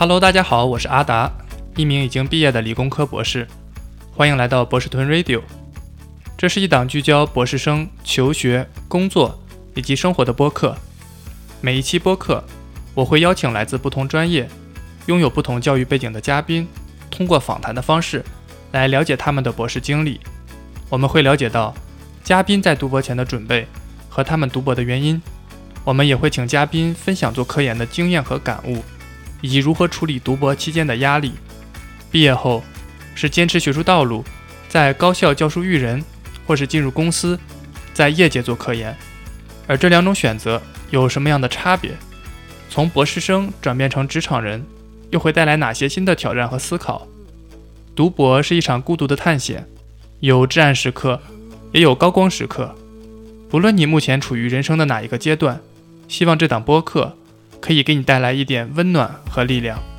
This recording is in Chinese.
Hello，大家好，我是阿达，一名已经毕业的理工科博士，欢迎来到博士屯 Radio。这是一档聚焦博士生求学、工作以及生活的播客。每一期播客，我会邀请来自不同专业、拥有不同教育背景的嘉宾，通过访谈的方式来了解他们的博士经历。我们会了解到嘉宾在读博前的准备和他们读博的原因。我们也会请嘉宾分享做科研的经验和感悟，以及如何处理读博期间的压力。毕业后是坚持学术道路，在高校教书育人，或是进入公司，在业界做科研。而这两种选择有什么样的差别？从博士生转变成职场人，又会带来哪些新的挑战和思考？读博是一场孤独的探险，有至暗时刻，也有高光时刻。不论你目前处于人生的哪一个阶段。希望这档播客可以给你带来一点温暖和力量。